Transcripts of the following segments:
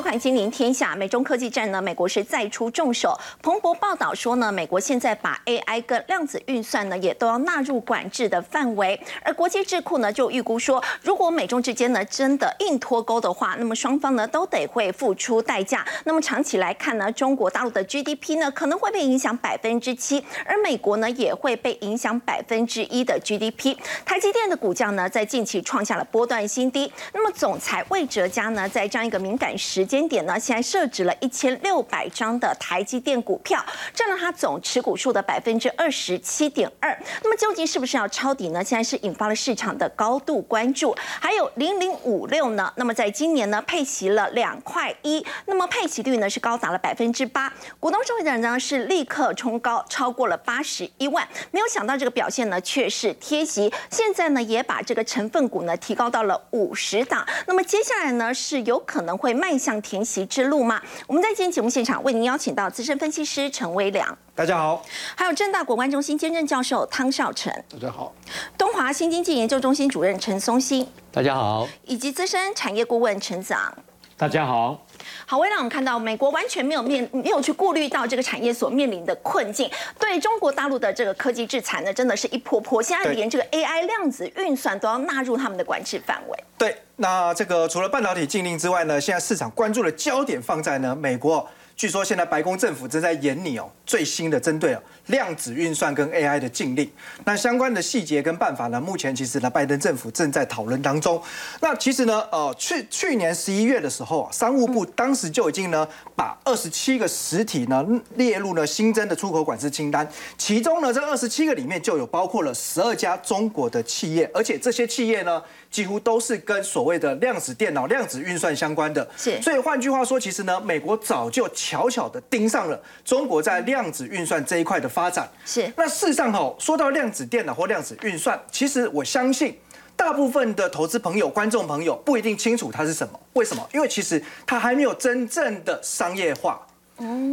收看《金陵天下》。美中科技战呢，美国是再出重手。彭博报道说呢，美国现在把 AI 跟量子运算呢，也都要纳入管制的范围。而国际智库呢，就预估说，如果美中之间呢真的硬脱钩的话，那么双方呢都得会付出代价。那么长期来看呢，中国大陆的 GDP 呢可能会被影响百分之七，而美国呢也会被影响百分之一的 GDP。台积电的股价呢，在近期创下了波段新低。那么总裁魏哲嘉呢，在这样一个敏感时间点呢，现在设置了一千六百张的台积电股票，占了它总持股数的百分之二十七点二。那么究竟是不是要抄底呢？现在是引发了市场的高度关注。还有零零五六呢，那么在今年呢，配息了两块一，那么配息率呢是高达了百分之八，股东收益人呢是立刻冲高，超过了八十一万。没有想到这个表现呢，却是贴息，现在呢也把这个成分股呢提高到了五十档。那么接下来呢，是有可能会迈向填席之路吗？我们在今天节目现场为您邀请到资深分析师陈威良，大家好；还有正大国关中心兼任教授汤少成，大家好；东华新经济研究中心主任陈松兴，大家好；以及资深产业顾问陈子昂，大家好。好，为了我们看到美国完全没有面没有去顾虑到这个产业所面临的困境，对中国大陆的这个科技制裁呢，真的是一波波。现在连这个 AI 量子运算都要纳入他们的管制范围。对，那这个除了半导体禁令之外呢，现在市场关注的焦点放在呢美国。据说现在白宫政府正在研拟哦最新的针对哦量子运算跟 AI 的禁令。那相关的细节跟办法呢，目前其实呢拜登政府正在讨论当中。那其实呢，呃去去年十一月的时候啊，商务部当时就已经呢把二十七个实体呢列入了新增的出口管制清单，其中呢这二十七个里面就有包括了十二家中国的企业，而且这些企业呢。几乎都是跟所谓的量子电脑、量子运算相关的，是。所以换句话说，其实呢，美国早就巧巧的盯上了中国在量子运算这一块的发展。是。那事实上哈，说到量子电脑或量子运算，其实我相信大部分的投资朋友、观众朋友不一定清楚它是什么。为什么？因为其实它还没有真正的商业化。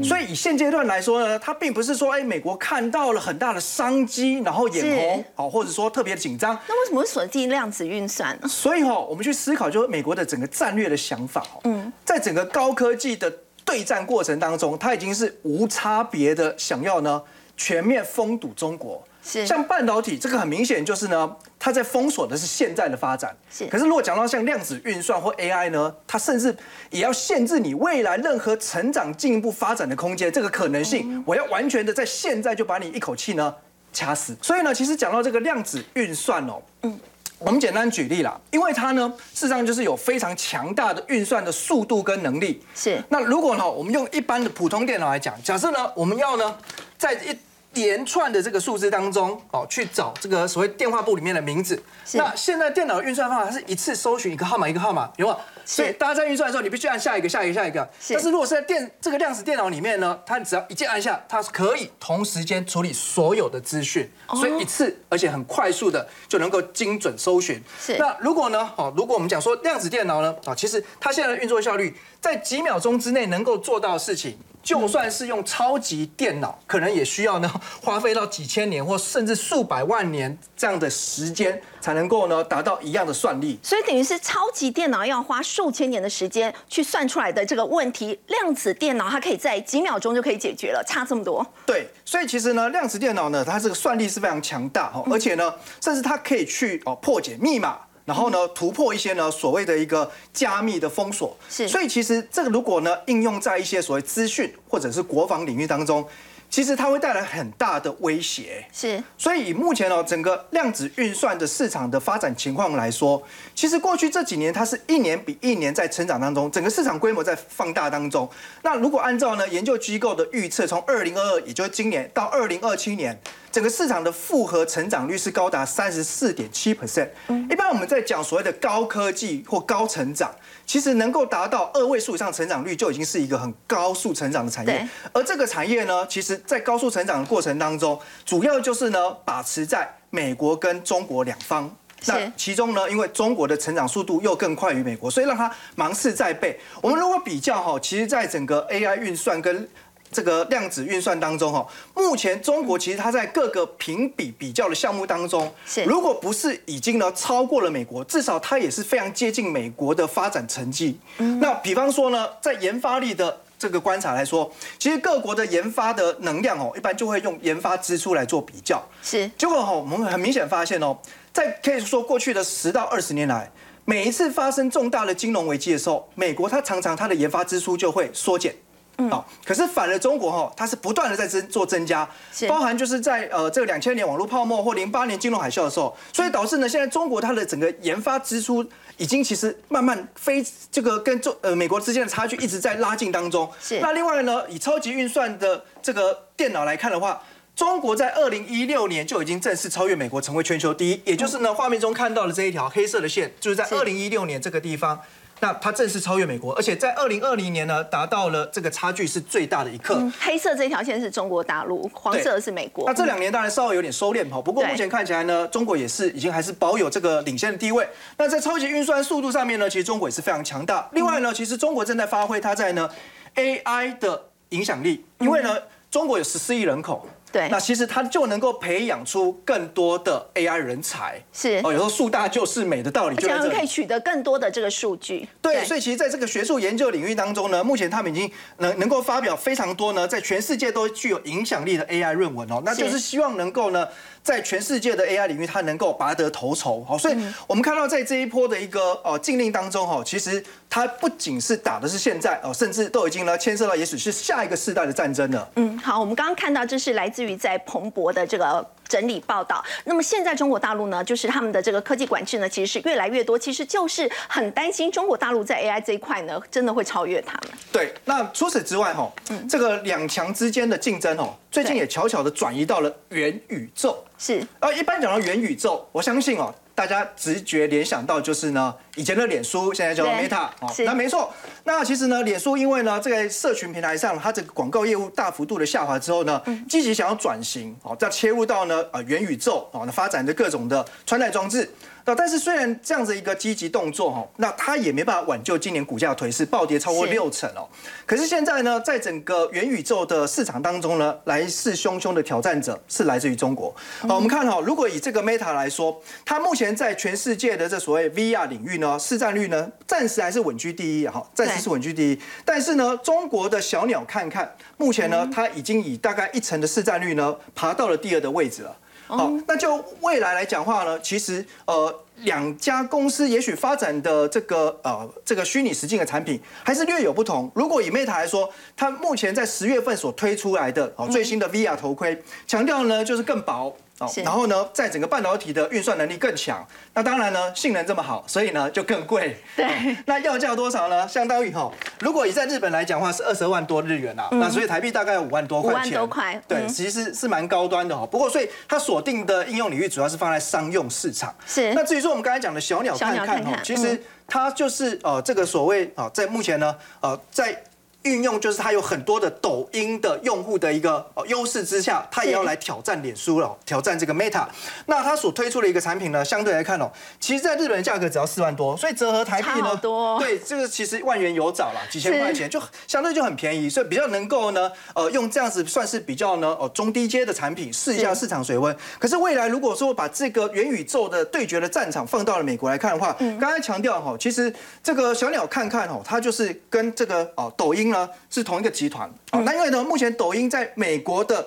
所以以现阶段来说呢，它并不是说，哎，美国看到了很大的商机，然后眼红，好，或者说特别紧张。那为什么会锁定量子运算呢？所以哈，我们去思考，就是美国的整个战略的想法。嗯，在整个高科技的对战过程当中，他已经是无差别的想要呢全面封堵中国。像半导体这个很明显就是呢，它在封锁的是现在的发展。是。可是如果讲到像量子运算或 AI 呢，它甚至也要限制你未来任何成长进一步发展的空间，这个可能性，我要完全的在现在就把你一口气呢掐死。所以呢，其实讲到这个量子运算哦，嗯，我们简单举例啦，因为它呢，事实上就是有非常强大的运算的速度跟能力。是。那如果呢，我们用一般的普通电脑来讲，假设呢，我们要呢，在一连串的这个数字当中，哦，去找这个所谓电话簿里面的名字。那现在电脑运算方法是一次搜寻一个号码一个号码，有吗？所以大家在运算的时候，你必须按下一个、下一个、下一个。但是如果是在电这个量子电脑里面呢，它只要一键按下，它是可以同时间处理所有的资讯，所以一次而且很快速的就能够精准搜寻。是。那如果呢？哦，如果我们讲说量子电脑呢？啊，其实它现在的运作效率在几秒钟之内能够做到的事情。就算是用超级电脑，可能也需要呢花费到几千年或甚至数百万年这样的时间，才能够呢达到一样的算力。所以等于是超级电脑要花数千年的时间去算出来的这个问题，量子电脑它可以在几秒钟就可以解决了，差这么多。对，所以其实呢，量子电脑呢，它这个算力是非常强大哈，而且呢，甚至它可以去哦破解密码。然后呢，突破一些呢所谓的一个加密的封锁，是。所以其实这个如果呢应用在一些所谓资讯或者是国防领域当中，其实它会带来很大的威胁。是。所以以目前呢整个量子运算的市场的发展情况来说，其实过去这几年它是一年比一年在成长当中，整个市场规模在放大当中。那如果按照呢研究机构的预测，从二零二二，也就是今年到二零二七年。整个市场的复合成长率是高达三十四点七 percent。一般我们在讲所谓的高科技或高成长，其实能够达到二位数以上成长率，就已经是一个很高速成长的产业。而这个产业呢，其实在高速成长的过程当中，主要就是呢，把持在美国跟中国两方。那其中呢，因为中国的成长速度又更快于美国，所以让它芒刺在背。我们如果比较哈，其实在整个 AI 运算跟这个量子运算当中哈，目前中国其实它在各个评比比较的项目当中，是如果不是已经呢超过了美国，至少它也是非常接近美国的发展成绩。那比方说呢，在研发力的这个观察来说，其实各国的研发的能量哦，一般就会用研发支出来做比较。是结果哈，我们很明显发现哦，在可以说过去的十到二十年来，每一次发生重大的金融危机的时候，美国它常常它的研发支出就会缩减。哦，可是反了中国哈，它是不断的在增做增加，包含就是在呃这个两千年网络泡沫或零八年金融海啸的时候，所以导致呢现在中国它的整个研发支出已经其实慢慢非这个跟中呃美国之间的差距一直在拉近当中。是。那另外呢，以超级运算的这个电脑来看的话，中国在二零一六年就已经正式超越美国，成为全球第一。也就是呢，画面中看到的这一条黑色的线，就是在二零一六年这个地方。那它正式超越美国，而且在二零二零年呢，达到了这个差距是最大的一刻。黑色这条线是中国大陆，黄色是美国。那这两年当然稍微有点收敛哈，不过目前看起来呢，中国也是已经还是保有这个领先的地位。那在超级运算速度上面呢，其实中国也是非常强大。另外呢，其实中国正在发挥它在呢 AI 的影响力，因为呢，中国有十四亿人口。对，那其实它就能够培养出更多的 AI 人才，是。哦，有时候树大就是美的道理，就可以取得更多的这个数据。对，所以其实在这个学术研究领域当中呢，目前他们已经能能够发表非常多呢，在全世界都具有影响力的 AI 论文哦，那就是。希望能够呢。在全世界的 AI 领域，它能够拔得头筹，好，所以我们看到在这一波的一个呃禁令当中，哈，其实它不仅是打的是现在哦，甚至都已经呢牵涉到也许是下一个世代的战争了。嗯，好，我们刚刚看到这是来自于在彭博的这个。整理报道。那么现在中国大陆呢，就是他们的这个科技管制呢，其实是越来越多，其实就是很担心中国大陆在 AI 这一块呢，真的会超越他们。对，那除此之外哈，这个两强之间的竞争哦，最近也悄悄的转移到了元宇宙。是，呃，一般讲到元宇宙，我相信哦。大家直觉联想到就是呢，以前的脸书现在叫 Meta，哦，那没错。那其实呢，脸书因为呢，这个社群平台上它这个广告业务大幅度的下滑之后呢，积极想要转型，哦，再切入到呢，呃，元宇宙，哦，那发展的各种的穿戴装置。但是虽然这样子一个积极动作哈，那它也没办法挽救今年股价颓势暴跌超过六成哦。可是现在呢，在整个元宇宙的市场当中呢，来势汹汹的挑战者是来自于中国。好，我们看哈，如果以这个 Meta 来说，它目前在全世界的这所谓 VR 领域呢，市占率呢，暂时还是稳居第一哈，暂时是稳居第一。但是呢，中国的小鸟看看，目前呢，它已经以大概一成的市占率呢，爬到了第二的位置了。好，那就未来来讲话呢，其实呃。两家公司也许发展的这个呃这个虚拟实境的产品还是略有不同。如果以 Meta 来说，它目前在十月份所推出来的哦最新的 VR 头盔，强调呢就是更薄。哦，然后呢，在整个半导体的运算能力更强，那当然呢，性能这么好，所以呢就更贵。对，那要价多少呢？相当于哈，如果以在日本来讲的话是二十万多日元啊，那所以台币大概五万多块钱。五万多块。对，其实是蛮高端的哦。不过，所以它锁定的应用领域主要是放在商用市场。是。那至于说我们刚才讲的小鸟看看哈，其实它就是呃这个所谓啊，在目前呢呃在。运用就是它有很多的抖音的用户的一个优势之下，它也要来挑战脸书了，挑战这个 Meta。那它所推出的一个产品呢，相对来看哦，其实在日本的价格只要四万多，所以折合台币呢，对，这个其实万元有找了，几千块钱就相对就很便宜，所以比较能够呢，呃，用这样子算是比较呢，哦，中低阶的产品试一下市场水温。可是未来如果说把这个元宇宙的对决的战场放到了美国来看的话，刚才强调哈，其实这个小鸟看看哦，它就是跟这个哦抖音呢。是同一个集团。哦，那因为呢，目前抖音在美国的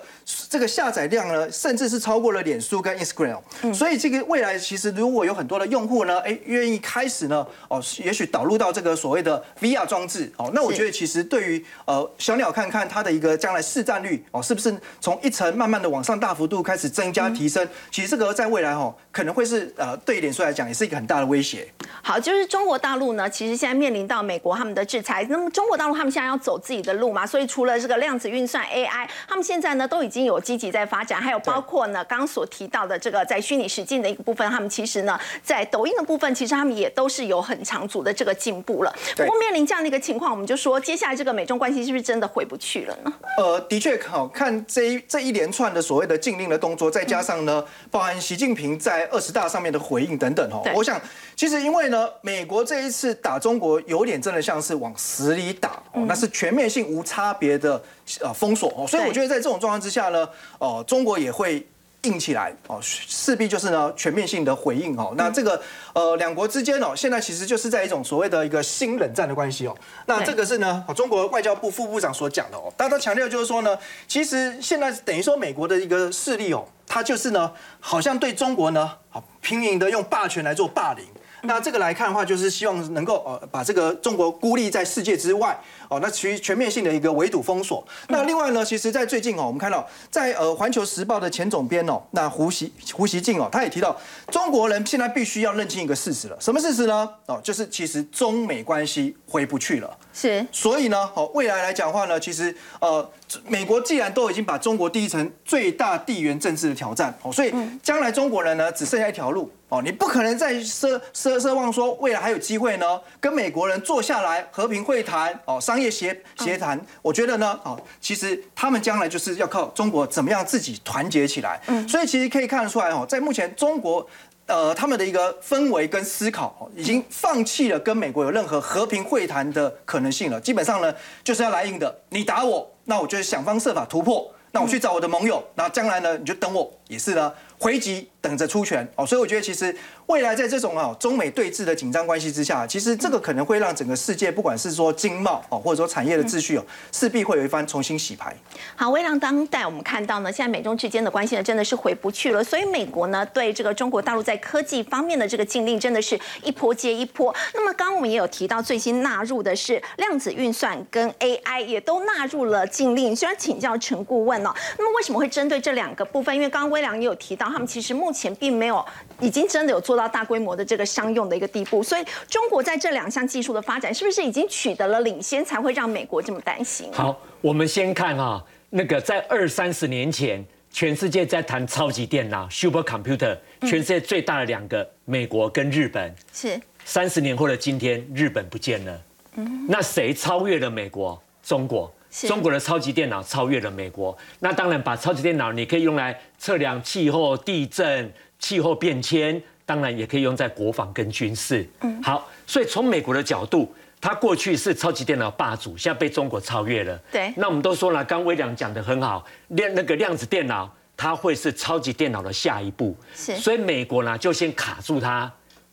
这个下载量呢，甚至是超过了脸书跟 Instagram，所以这个未来其实如果有很多的用户呢，哎，愿意开始呢，哦，也许导入到这个所谓的 VR 装置。哦，那我觉得其实对于呃小鸟看看它的一个将来市占率哦，是不是从一层慢慢的往上大幅度开始增加提升，其实这个在未来哦，可能会是呃对脸书来讲也是一个很大的威胁。好，就是中国大陆呢，其实现在面临到美国他们的制裁，那么中国大陆他们现在要走自己的路嘛，所以除了这个量子运算 AI，他们现在呢都已经有积极在发展，还有包括呢刚刚所提到的这个在虚拟实境的一个部分，他们其实呢在抖音的部分，其实他们也都是有很长足的这个进步了。不过面临这样的一个情况，我们就说接下来这个美中关系是不是真的回不去了呢？呃，的确，好看这一这一连串的所谓的禁令的动作，再加上呢，包含习近平在二十大上面的回应等等哦，我想其实因为呢，美国这一次打中国有点真的像是往死里打哦，那是全面性无差别的呃封锁哦，所以我觉得在这种状况之下呢，哦，中国也会。硬起来哦，势必就是呢全面性的回应哦。那这个呃两国之间哦，现在其实就是在一种所谓的一个新冷战的关系哦。那这个是呢，中国外交部副部长所讲的哦。大家都强调就是说呢，其实现在等于说美国的一个势力哦，它就是呢，好像对中国呢，好拼命的用霸权来做霸凌。那这个来看的话，就是希望能够呃把这个中国孤立在世界之外哦，那其全面性的一个围堵封锁。那另外呢，其实，在最近哦，我们看到在呃《环球时报》的前总编哦，那胡锡胡锡进哦，他也提到，中国人现在必须要认清一个事实了，什么事实呢？哦，就是其实中美关系回不去了。是。所以呢，哦，未来来讲话呢，其实呃，美国既然都已经把中国第一层最大地缘政治的挑战哦，所以将来中国人呢，只剩下一条路。哦，你不可能再奢奢奢望说未来还有机会呢，跟美国人坐下来和平会谈，哦，商业协协谈。我觉得呢，哦，其实他们将来就是要靠中国怎么样自己团结起来。嗯，所以其实可以看得出来，哦，在目前中国，呃，他们的一个氛围跟思考，已经放弃了跟美国有任何和平会谈的可能性了。基本上呢，就是要来硬的，你打我，那我就想方设法突破，那我去找我的盟友，那将来呢，你就等我，也是呢。回击等着出拳哦，所以我觉得其实未来在这种啊中美对峙的紧张关系之下，其实这个可能会让整个世界不管是说经贸哦，或者说产业的秩序哦，势必会有一番重新洗牌。好，微量当代我们看到呢，现在美中之间的关系呢真的是回不去了，所以美国呢对这个中国大陆在科技方面的这个禁令真的是一波接一波。那么刚刚我们也有提到，最新纳入的是量子运算跟 AI 也都纳入了禁令。虽然请教陈顾问哦，那么为什么会针对这两个部分？因为刚刚微良也有提到。他们其实目前并没有，已经真的有做到大规模的这个商用的一个地步，所以中国在这两项技术的发展，是不是已经取得了领先，才会让美国这么担心？好，我们先看哈，那个在二三十年前，全世界在谈超级电脑 （super computer），全世界最大的两个，美国跟日本。是。三十年后的今天，日本不见了。嗯。那谁超越了美国？中国。中国的超级电脑超越了美国，那当然把超级电脑你可以用来测量气候、地震、气候变迁，当然也可以用在国防跟军事。嗯，好，所以从美国的角度，它过去是超级电脑霸主，现在被中国超越了。对，那我们都说了，刚微良讲的很好，量那个量子电脑它会是超级电脑的下一步。是，所以美国呢就先卡住它，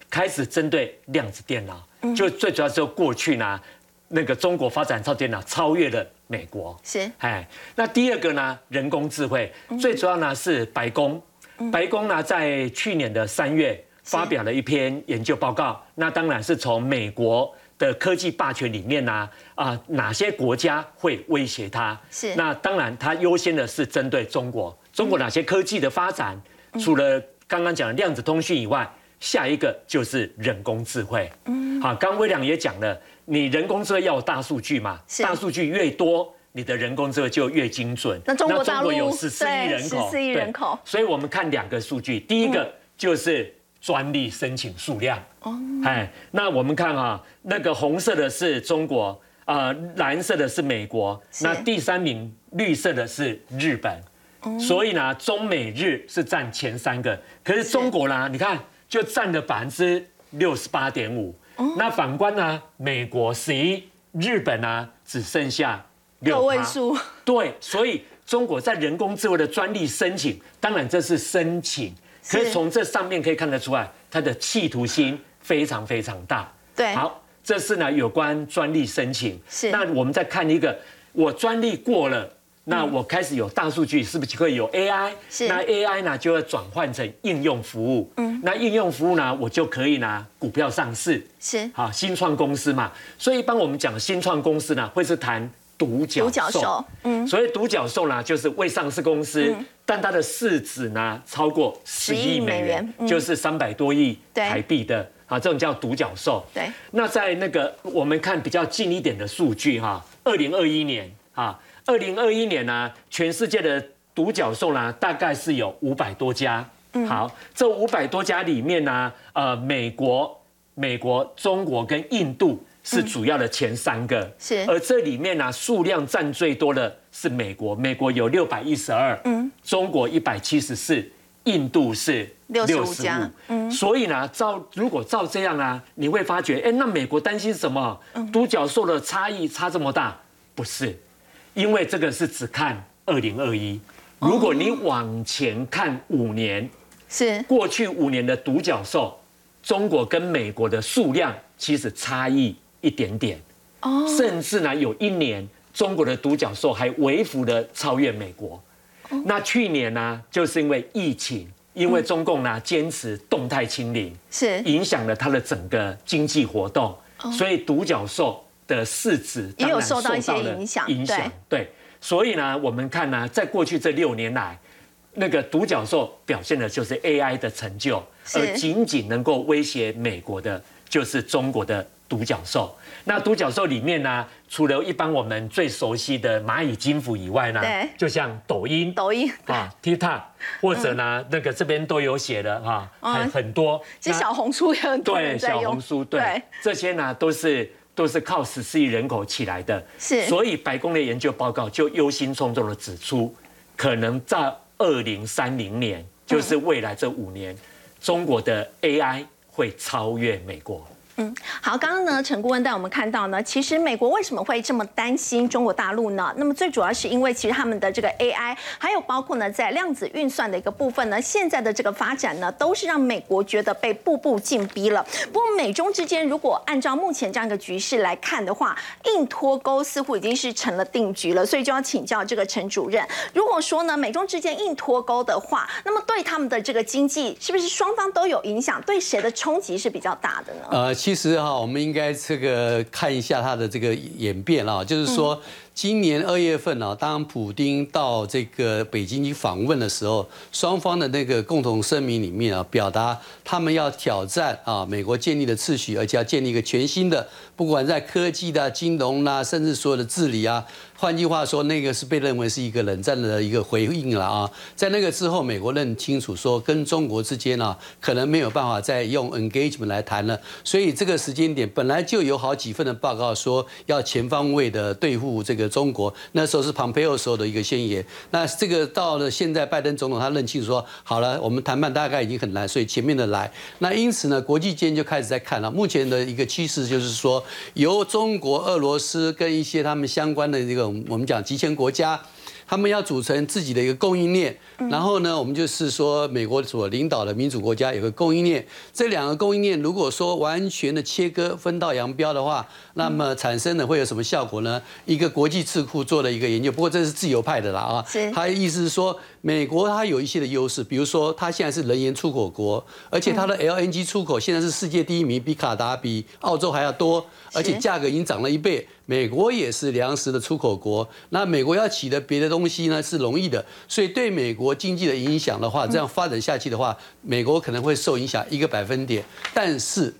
开始针对量子电脑，就最主要是过去呢。那个中国发展超电脑超越了美国，是哎，那第二个呢？人工智慧最主要呢是白宫，白宫呢在去年的三月发表了一篇研究报告，那当然是从美国的科技霸权里面呢啊哪些国家会威胁它？是那当然它优先的是针对中国，中国哪些科技的发展？除了刚刚讲的量子通讯以外，下一个就是人工智慧。嗯，好，刚微良也讲了。你人工智能要有大数据嘛？大数据越多，你的人工智能就越精准。那中国大陆有十四亿人口，十四亿人口，所以我们看两个数据，第一个就是专利申请数量。哦，哎，那我们看啊，那个红色的是中国，呃，蓝色的是美国，那第三名绿色的是日本。所以呢，中美日是占前三个，可是中国呢，你看就占了百分之六十八点五。那反观呢？美国十一，日本呢只剩下六位数。对，所以中国在人工智慧的专利申请，当然这是申请，可是从这上面可以看得出来，它的企图心非常非常大。对，好，这是呢有关专利申请。是，那我们再看一个，我专利过了。那我开始有大数据，是不是会有 AI？是。那 AI 呢，就会转换成应用服务。嗯。那应用服务呢，我就可以拿股票上市。是。好，新创公司嘛，所以一般我们讲新创公司呢，会是谈独角兽。独角兽。嗯。所以独角兽呢，就是未上市公司，但它的市值呢超过十亿美元，就是三百多亿台币的。啊，这种叫独角兽。对。那在那个我们看比较近一点的数据哈，二零二一年啊。二零二一年呢，全世界的独角兽呢，大概是有五百多家。好，这五百多家里面呢，呃，美国、美国、中国跟印度是主要的前三个。是。而这里面呢，数量占最多的是美国，美国有六百一十二。嗯。中国一百七十四，印度是六十五家。嗯。所以呢，照如果照这样啊，你会发觉，哎，那美国担心什么？独角兽的差异差这么大？不是，因为这个是只看二零二一。如果你往前看五年，是过去五年的独角兽，中国跟美国的数量其实差异一点点，哦，甚至呢有一年中国的独角兽还微幅的超越美国。那去年呢，就是因为疫情，因为中共呢坚持动态清零，是影响了它的整个经济活动，所以独角兽的市值也有受到一些影响，影响对。所以呢，我们看呢，在过去这六年来，那个独角兽表现的就是 AI 的成就，而仅仅能够威胁美国的，就是中国的独角兽。那独角兽里面呢，除了一般我们最熟悉的蚂蚁金服以外呢，就像抖音、抖音啊、TikTok，或者呢，那个这边都有写的哈，很很多。其实小红书也很多对，小红书对，这些呢都是。都是靠十四亿人口起来的，是，所以白宫的研究报告就忧心忡忡的指出，可能在二零三零年，就是未来这五年，中国的 AI 会超越美国。嗯，好，刚刚呢，陈顾问带我们看到呢，其实美国为什么会这么担心中国大陆呢？那么最主要是因为其实他们的这个 AI，还有包括呢在量子运算的一个部分呢，现在的这个发展呢，都是让美国觉得被步步进逼了。不过美中之间如果按照目前这样一个局势来看的话，硬脱钩似乎已经是成了定局了。所以就要请教这个陈主任，如果说呢美中之间硬脱钩的话，那么对他们的这个经济是不是双方都有影响？对谁的冲击是比较大的呢？呃。其实哈，我们应该这个看一下它的这个演变啊，就是说。今年二月份呢，当普京到这个北京去访问的时候，双方的那个共同声明里面啊，表达他们要挑战啊美国建立的秩序，而且要建立一个全新的，不管在科技的、金融啦，甚至所有的治理啊。换句话说，那个是被认为是一个冷战的一个回应了啊。在那个之后，美国认清楚说，跟中国之间呢，可能没有办法再用 engagement 来谈了。所以这个时间点本来就有好几份的报告说要全方位的对付这个。中国那时候是 Pompeo 时候的一个宣言，那这个到了现在拜登总统他认清说好了，我们谈判大概已经很难，所以前面的来，那因此呢，国际间就开始在看了。目前的一个趋势就是说，由中国、俄罗斯跟一些他们相关的这个我们讲集权国家。他们要组成自己的一个供应链，然后呢，我们就是说，美国所领导的民主国家有个供应链。这两个供应链如果说完全的切割、分道扬镳的话，那么产生的会有什么效果呢？一个国际智库做了一个研究，不过这是自由派的啦啊，他的意思是说。美国它有一些的优势，比如说它现在是能源出口国，而且它的 LNG 出口现在是世界第一名，比卡达、比澳洲还要多，而且价格已经涨了一倍。美国也是粮食的出口国，那美国要取得别的东西呢是容易的，所以对美国经济的影响的话，这样发展下去的话，美国可能会受影响一个百分点，但是。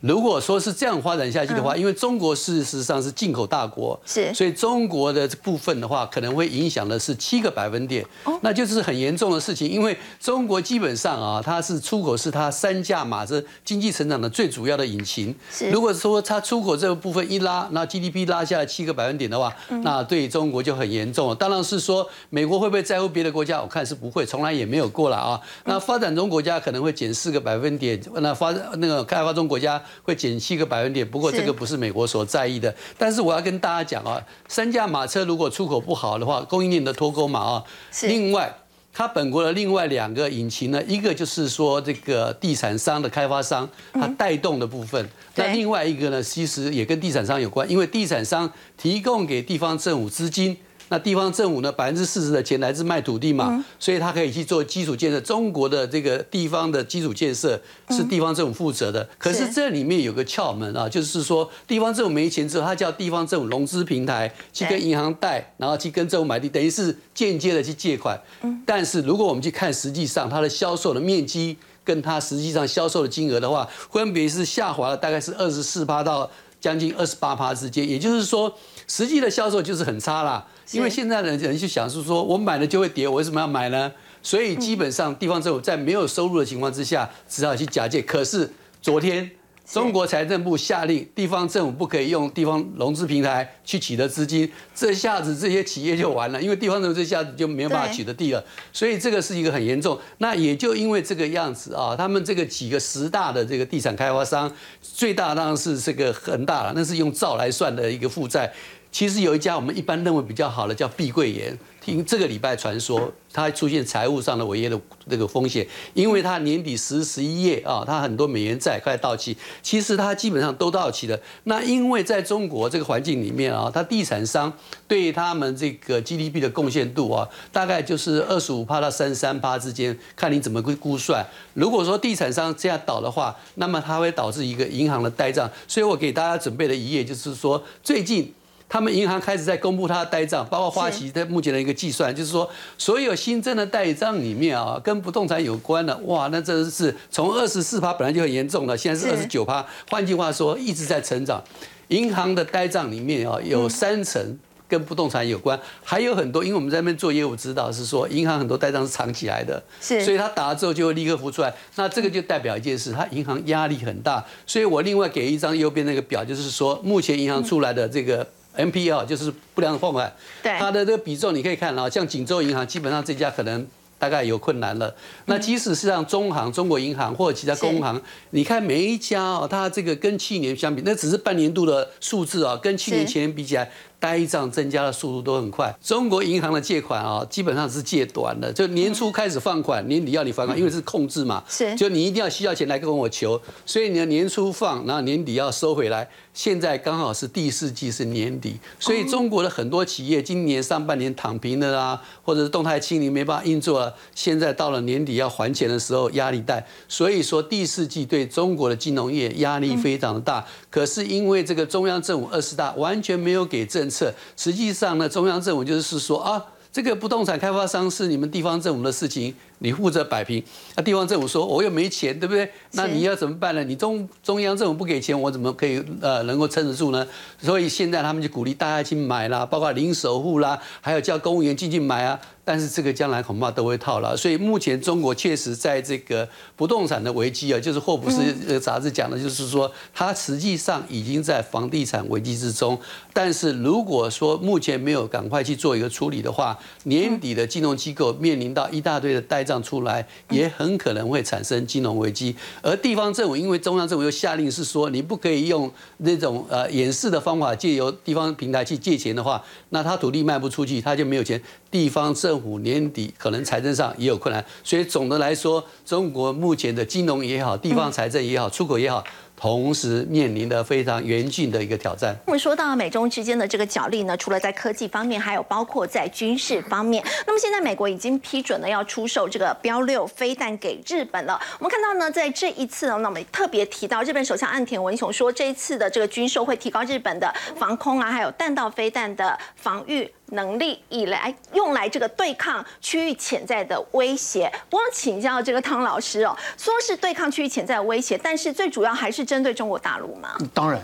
如果说是这样发展下去的话，因为中国事实上是进口大国，是，所以中国的部分的话，可能会影响的是七个百分点，那就是很严重的事情。因为中国基本上啊，它是出口是它三驾马车经济成长的最主要的引擎。如果说它出口这个部分一拉，那 GDP 拉下来七个百分点的话，那对中国就很严重了。当然是说美国会不会在乎别的国家？我看是不会，从来也没有过了啊。那发展中国家可能会减四个百分点，那发那个开发中国家。会减七个百分点，不过这个不是美国所在意的。但是我要跟大家讲啊，三驾马车如果出口不好的话，供应链的脱钩嘛啊。另外，它本国的另外两个引擎呢，一个就是说这个地产商的开发商，它带动的部分。那另外一个呢，其实也跟地产商有关，因为地产商提供给地方政府资金。那地方政府呢？百分之四十的钱来自卖土地嘛，所以他可以去做基础建设。中国的这个地方的基础建设是地方政府负责的。可是这里面有个窍门啊，就是说地方政府没钱之后，他叫地方政府融资平台去跟银行贷，然后去跟政府买地，等于是间接的去借款。但是如果我们去看实际上它的销售的面积跟它实际上销售的金额的话，分别是下滑了大概是二十四趴到将近二十八趴之间。也就是说，实际的销售就是很差啦。因为现在的人就想是说，我买了就会跌，我为什么要买呢？所以基本上地方政府在没有收入的情况之下，只好去假借。可是昨天中国财政部下令，地方政府不可以用地方融资平台去取得资金，这下子这些企业就完了，因为地方政府这下子就没有办法取得地了。所以这个是一个很严重。那也就因为这个样子啊，他们这个几个十大的这个地产开发商，最大当然是这个恒大了，那是用兆来算的一个负债。其实有一家我们一般认为比较好的叫碧桂园，听这个礼拜传说它出现财务上的违约的这个风险，因为它年底十十一月啊，它很多美元债快到期，其实它基本上都到期了。那因为在中国这个环境里面啊，它地产商对他们这个 GDP 的贡献度啊，大概就是二十五趴到三十三趴之间，看你怎么估估算。如果说地产商这样倒的话，那么它会导致一个银行的呆账。所以我给大家准备的一页就是说，最近。他们银行开始在公布它的呆账，包括花旗在目前的一个计算，就是说所有新增的呆账里面啊，跟不动产有关的，哇，那真的是从二十四趴本来就很严重了，现在是二十九趴。换句话说，一直在成长。银行的呆账里面啊，有三成跟不动产有关，还有很多，因为我们在那边做业务，指导是说银行很多呆账是藏起来的，是，所以他打了之后就会立刻浮出来。那这个就代表一件事，他银行压力很大。所以我另外给一张右边那个表，就是说目前银行出来的这个。NPL 就是不良放款，它的这个比重你可以看啊，像锦州银行基本上这家可能大概有困难了。那即使是像中行、中国银行或者其他工行，你看每一家哦，它这个跟去年相比，那只是半年度的数字啊，跟去年前比起来。呆账增加的速度都很快。中国银行的借款啊，基本上是借短的，就年初开始放款，年底要你还款，因为是控制嘛，是，就你一定要需要钱来跟我求，所以你要年初放，然后年底要收回来。现在刚好是第四季是年底，所以中国的很多企业今年上半年躺平的啊，或者是动态清零没办法运作了，现在到了年底要还钱的时候压力大，所以说第四季对中国的金融业压力非常的大。可是因为这个中央政府二十大完全没有给政策，实际上呢，中央政府就是说啊，这个不动产开发商是你们地方政府的事情。你负责摆平，那地方政府说我又没钱，对不对？那你要怎么办呢？你中中央政府不给钱，我怎么可以呃能够撑得住呢？所以现在他们就鼓励大家去买啦，包括零首付啦，还有叫公务员进去买啊。但是这个将来恐怕都会套牢。所以目前中国确实在这个不动产的危机啊，就是霍布斯呃杂志讲的，就是说它实际上已经在房地产危机之中。但是如果说目前没有赶快去做一个处理的话，年底的金融机构面临到一大堆的呆账。出来也很可能会产生金融危机，而地方政府因为中央政府又下令是说你不可以用那种呃掩饰的方法借由地方平台去借钱的话，那他土地卖不出去，他就没有钱，地方政府年底可能财政上也有困难，所以总的来说，中国目前的金融也好，地方财政也好，出口也好。同时面临的非常严峻的一个挑战。我们说到美中之间的这个角力呢，除了在科技方面，还有包括在军事方面。那么现在美国已经批准了要出售这个标六飞弹给日本了。我们看到呢，在这一次呢，那我们特别提到日本首相岸田文雄说，这一次的这个军售会提高日本的防空啊，还有弹道飞弹的防御。能力以来用来这个对抗区域潜在的威胁，我想请教这个汤老师哦，说是对抗区域潜在的威胁，但是最主要还是针对中国大陆吗？当然，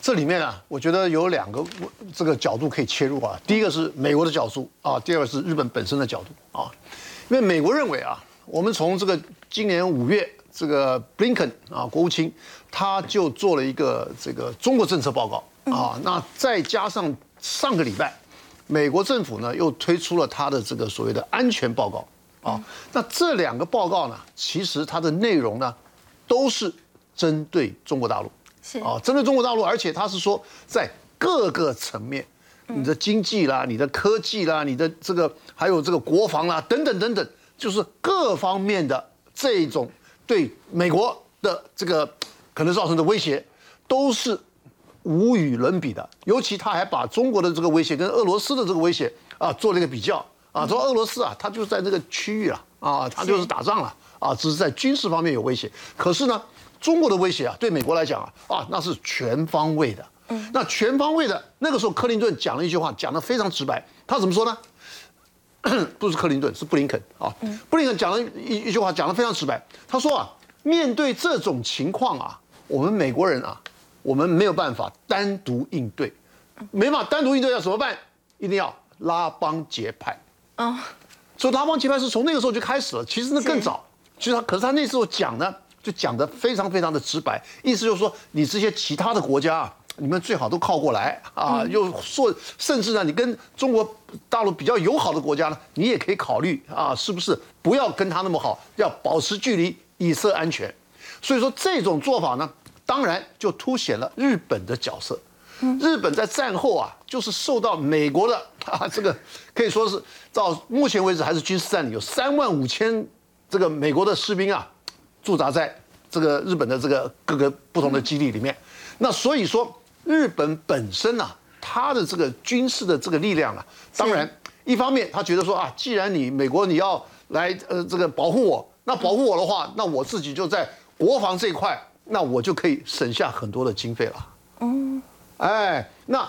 这里面啊，我觉得有两个这个角度可以切入啊。第一个是美国的角度啊，第二个是日本本身的角度啊。因为美国认为啊，我们从这个今年五月，这个布林肯啊国务卿他就做了一个这个中国政策报告啊，那再加上上个礼拜。美国政府呢又推出了它的这个所谓的安全报告啊，那这两个报告呢，其实它的内容呢，都是针对中国大陆，是啊，针对中国大陆，而且它是说在各个层面，你的经济啦、你的科技啦、你的这个还有这个国防啦等等等等，就是各方面的这种对美国的这个可能造成的威胁，都是。无与伦比的，尤其他还把中国的这个威胁跟俄罗斯的这个威胁啊做了一个比较啊，说俄罗斯啊，他就是在那个区域啊啊，他就是打仗了啊，只是在军事方面有威胁。可是呢，中国的威胁啊，对美国来讲啊，啊那是全方位的。嗯，那全方位的那个时候，克林顿讲了一句话，讲得非常直白。他怎么说呢？不是克林顿，是布林肯啊。布林肯讲了一一句话，讲得非常直白。他说啊，面对这种情况啊，我们美国人啊。我们没有办法单独应对，没办法单独应对要怎么办？一定要拉帮结派。哦，所以拉帮结派是从那个时候就开始了。其实那更早，其实他可是他那时候讲呢，就讲的非常非常的直白，意思就是说，你这些其他的国家，你们最好都靠过来啊。又说，甚至呢，你跟中国大陆比较友好的国家呢，你也可以考虑啊，是不是不要跟他那么好，要保持距离以色安全。所以说这种做法呢。当然，就凸显了日本的角色。日本在战后啊，就是受到美国的啊，这个可以说是到目前为止还是军事占领，有三万五千这个美国的士兵啊，驻扎在这个日本的这个各个不同的基地里面。那所以说，日本本身啊，它的这个军事的这个力量啊，当然一方面他觉得说啊，既然你美国你要来呃这个保护我，那保护我的话，那我自己就在国防这一块，那我就可以省下很多的经费了。嗯，哎，那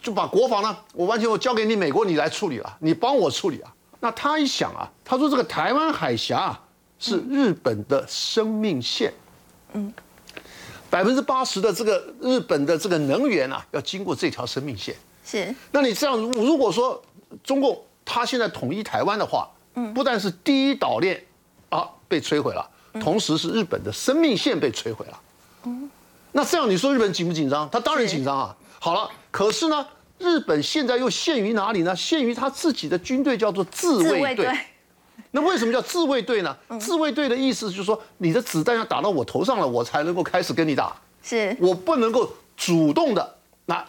就把国防呢，我完全我交给你美国你来处理了，你帮我处理啊。那他一想啊，他说这个台湾海峡啊是日本的生命线，嗯，百分之八十的这个日本的这个能源啊，要经过这条生命线。是，那你这样，如果说中共他现在统一台湾的话，嗯，不但是第一岛链啊被摧毁了，同时是日本的生命线被摧毁了。嗯，那这样你说日本紧不紧张？他当然紧张啊。好了，可是呢，日本现在又陷于哪里呢？陷于他自己的军队叫做自卫队。那为什么叫自卫队呢？自卫队的意思就是说，你的子弹要打到我头上了，我才能够开始跟你打。是，我不能够主动的那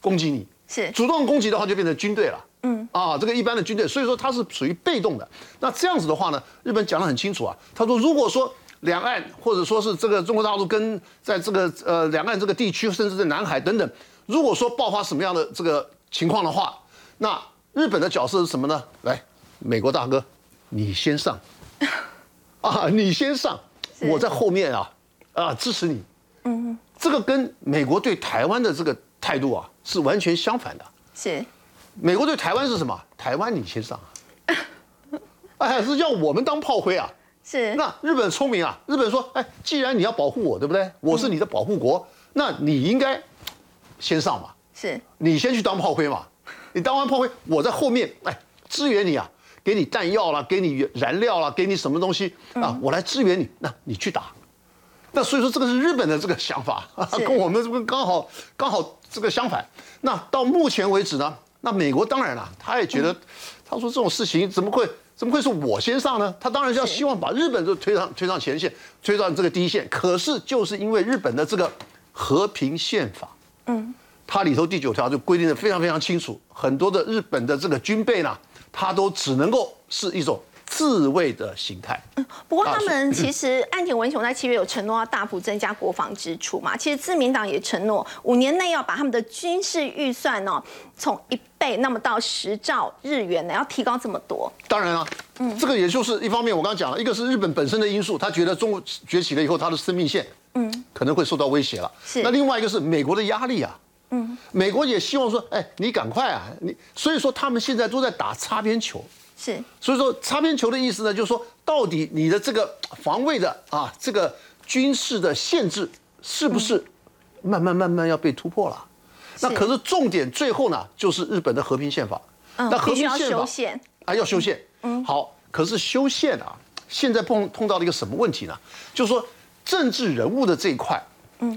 攻击你。是，主动攻击的话就变成军队了。嗯，啊，这个一般的军队，所以说它是属于被动的。那这样子的话呢，日本讲得很清楚啊，他说如果说两岸或者说是这个中国大陆跟在这个呃两岸这个地区，甚至在南海等等，如果说爆发什么样的这个情况的话，那日本的角色是什么呢？来，美国大哥。你先上，啊，你先上，我在后面啊，啊，支持你。嗯，这个跟美国对台湾的这个态度啊是完全相反的。是，美国对台湾是什么？台湾你先上啊，哎，是要我们当炮灰啊。是。那日本聪明啊，日本说，哎，既然你要保护我，对不对？我是你的保护国，那你应该先上嘛。是。你先去当炮灰嘛，你当完炮灰，我在后面哎支援你啊。给你弹药了，给你燃料了，给你什么东西啊？我来支援你，那你去打。那所以说这个是日本的这个想法，跟我们这个刚好刚好这个相反。那到目前为止呢，那美国当然了，他也觉得，他说这种事情怎么会怎么会是我先上呢？他当然是要希望把日本就推上推上前线，推上这个第一线。可是就是因为日本的这个和平宪法，嗯，它里头第九条就规定的非常非常清楚，很多的日本的这个军备呢。它都只能够是一种自卫的形态。嗯，不过他们其实 岸田文雄在七月有承诺要大幅增加国防支出嘛。其实自民党也承诺五年内要把他们的军事预算呢从一倍那么到十兆日元呢要提高这么多。当然了，嗯，这个也就是一方面，我刚刚讲了一个是日本本身的因素，他觉得中国崛起了以后，他的生命线嗯可能会受到威胁了。是。那另外一个是美国的压力啊。嗯，美国也希望说，哎，你赶快啊，你所以说他们现在都在打擦边球，是，所以说擦边球的意思呢，就是说到底你的这个防卫的啊，这个军事的限制是不是慢慢慢慢要被突破了？那可是重点最后呢，就是日本的和平宪法，那和平宪法啊要修宪，嗯，好，可是修宪啊，现在碰碰到了一个什么问题呢？就是说政治人物的这一块。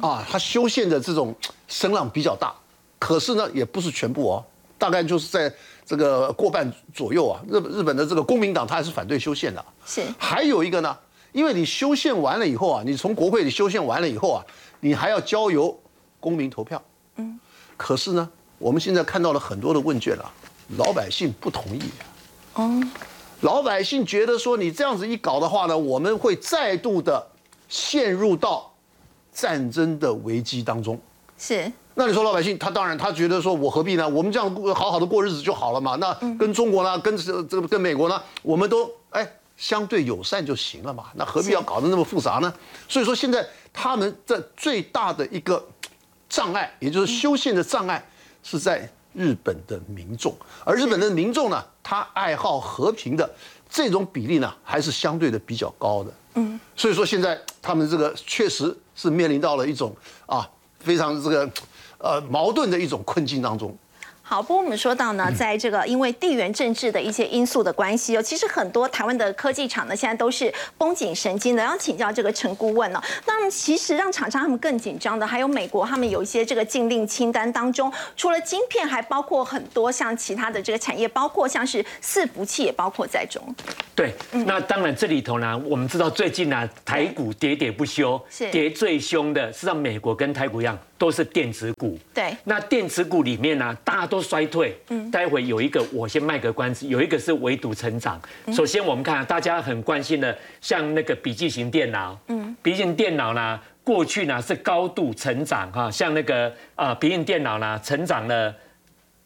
啊，他修宪的这种声浪比较大，可是呢，也不是全部哦，大概就是在这个过半左右啊。日日本的这个公民党他还是反对修宪的。是。还有一个呢，因为你修宪完了以后啊，你从国会里修宪完了以后啊，你还要交由公民投票。嗯。可是呢，我们现在看到了很多的问卷啊，老百姓不同意。哦。老百姓觉得说，你这样子一搞的话呢，我们会再度的陷入到。战争的危机当中，是那你说老百姓他当然他觉得说我何必呢？我们这样过好好的过日子就好了嘛。那跟中国呢，跟这个跟美国呢，我们都哎相对友善就行了嘛。那何必要搞得那么复杂呢？所以说现在他们的最大的一个障碍，也就是修宪的障碍，是在日本的民众。而日本的民众呢，他爱好和平的这种比例呢，还是相对的比较高的。嗯，所以说现在他们这个确实是面临到了一种啊非常这个呃矛盾的一种困境当中。好，不过我们说到呢，在这个因为地缘政治的一些因素的关系哦，其实很多台湾的科技厂呢现在都是绷紧神经的。要请教这个陈顾问呢，那其实让厂商他们更紧张的，还有美国他们有一些这个禁令清单当中，除了晶片，还包括很多像其他的这个产业，包括像是伺服器也包括在中。对，那当然这里头呢，我们知道最近呢，台股喋喋不休，是跌最凶的，是让美国跟台股一样，都是电子股。对，那电子股里面呢，大家都衰退。嗯，待会有一个我先卖个关子，有一个是唯独成长。首先我们看大家很关心的，像那个笔记型电脑，嗯，笔记型电脑呢，过去呢是高度成长哈，像那个啊笔记型电脑呢，成长了，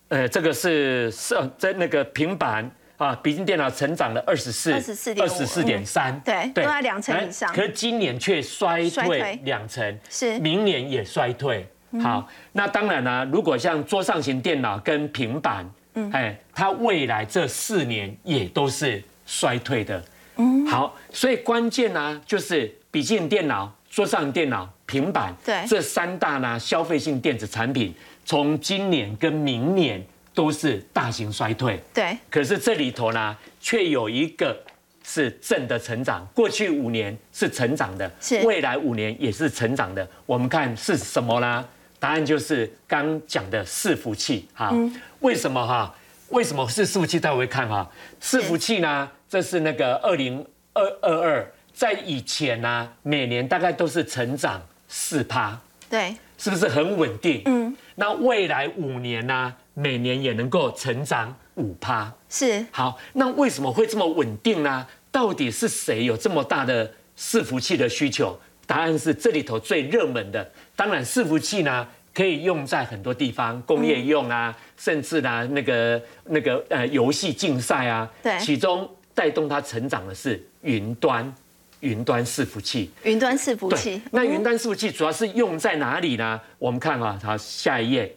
呃，这个是是在那个平板。啊，笔记电脑成长了二十四，二十四点二十四点三，对，都在两成以上。可是今年却衰退两成，是明年也衰退。好，那当然呢，如果像桌上型电脑跟平板，嗯，哎，它未来这四年也都是衰退的。嗯，好，所以关键呢，就是笔记本电脑、桌上电脑、平板，对，这三大呢消费性电子产品，从今年跟明年。都是大型衰退，对。可是这里头呢，却有一个是正的成长。过去五年是成长的，是未来五年也是成长的。我们看是什么呢？答案就是刚讲的伺服器哈。为什么哈？为什么是伺服器？大家会看哈。伺服器呢，这是那个二零二二二，在以前呢，每年大概都是成长四趴，对，是不是很稳定？嗯。那未来五年呢？每年也能够成长五趴，是好。那为什么会这么稳定呢？到底是谁有这么大的伺服器的需求？答案是这里头最热门的。当然，伺服器呢可以用在很多地方，工业用啊，甚至呢那个那个呃游戏竞赛啊。对。其中带动它成长的是云端，云端伺服器。云端伺服器。那云端伺服器主要是用在哪里呢？我们看啊，好，下一页。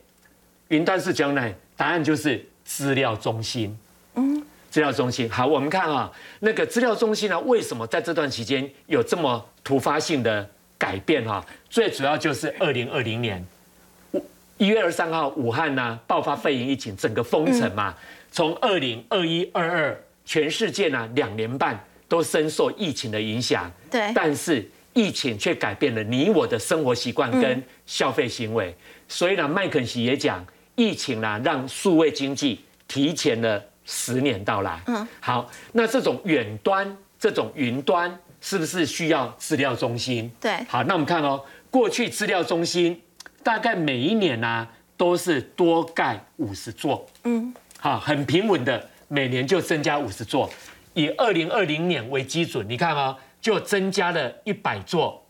云端是将来，答案就是资料中心。嗯，资料中心好，我们看啊，那个资料中心呢，为什么在这段期间有这么突发性的改变？哈，最主要就是二零二零年五一月二十三号，武汉呢爆发肺炎疫情，整个封城嘛。从二零二一二二，全世界呢两年半都深受疫情的影响。对，但是疫情却改变了你我的生活习惯跟消费行为。所以呢，麦肯锡也讲。疫情呢，让数位经济提前了十年到来。嗯，好，那这种远端、这种云端，是不是需要资料中心？对，好，那我们看哦，过去资料中心大概每一年呢都是多盖五十座。嗯，好，很平稳的，每年就增加五十座。以二零二零年为基准，你看啊，就增加了一百座。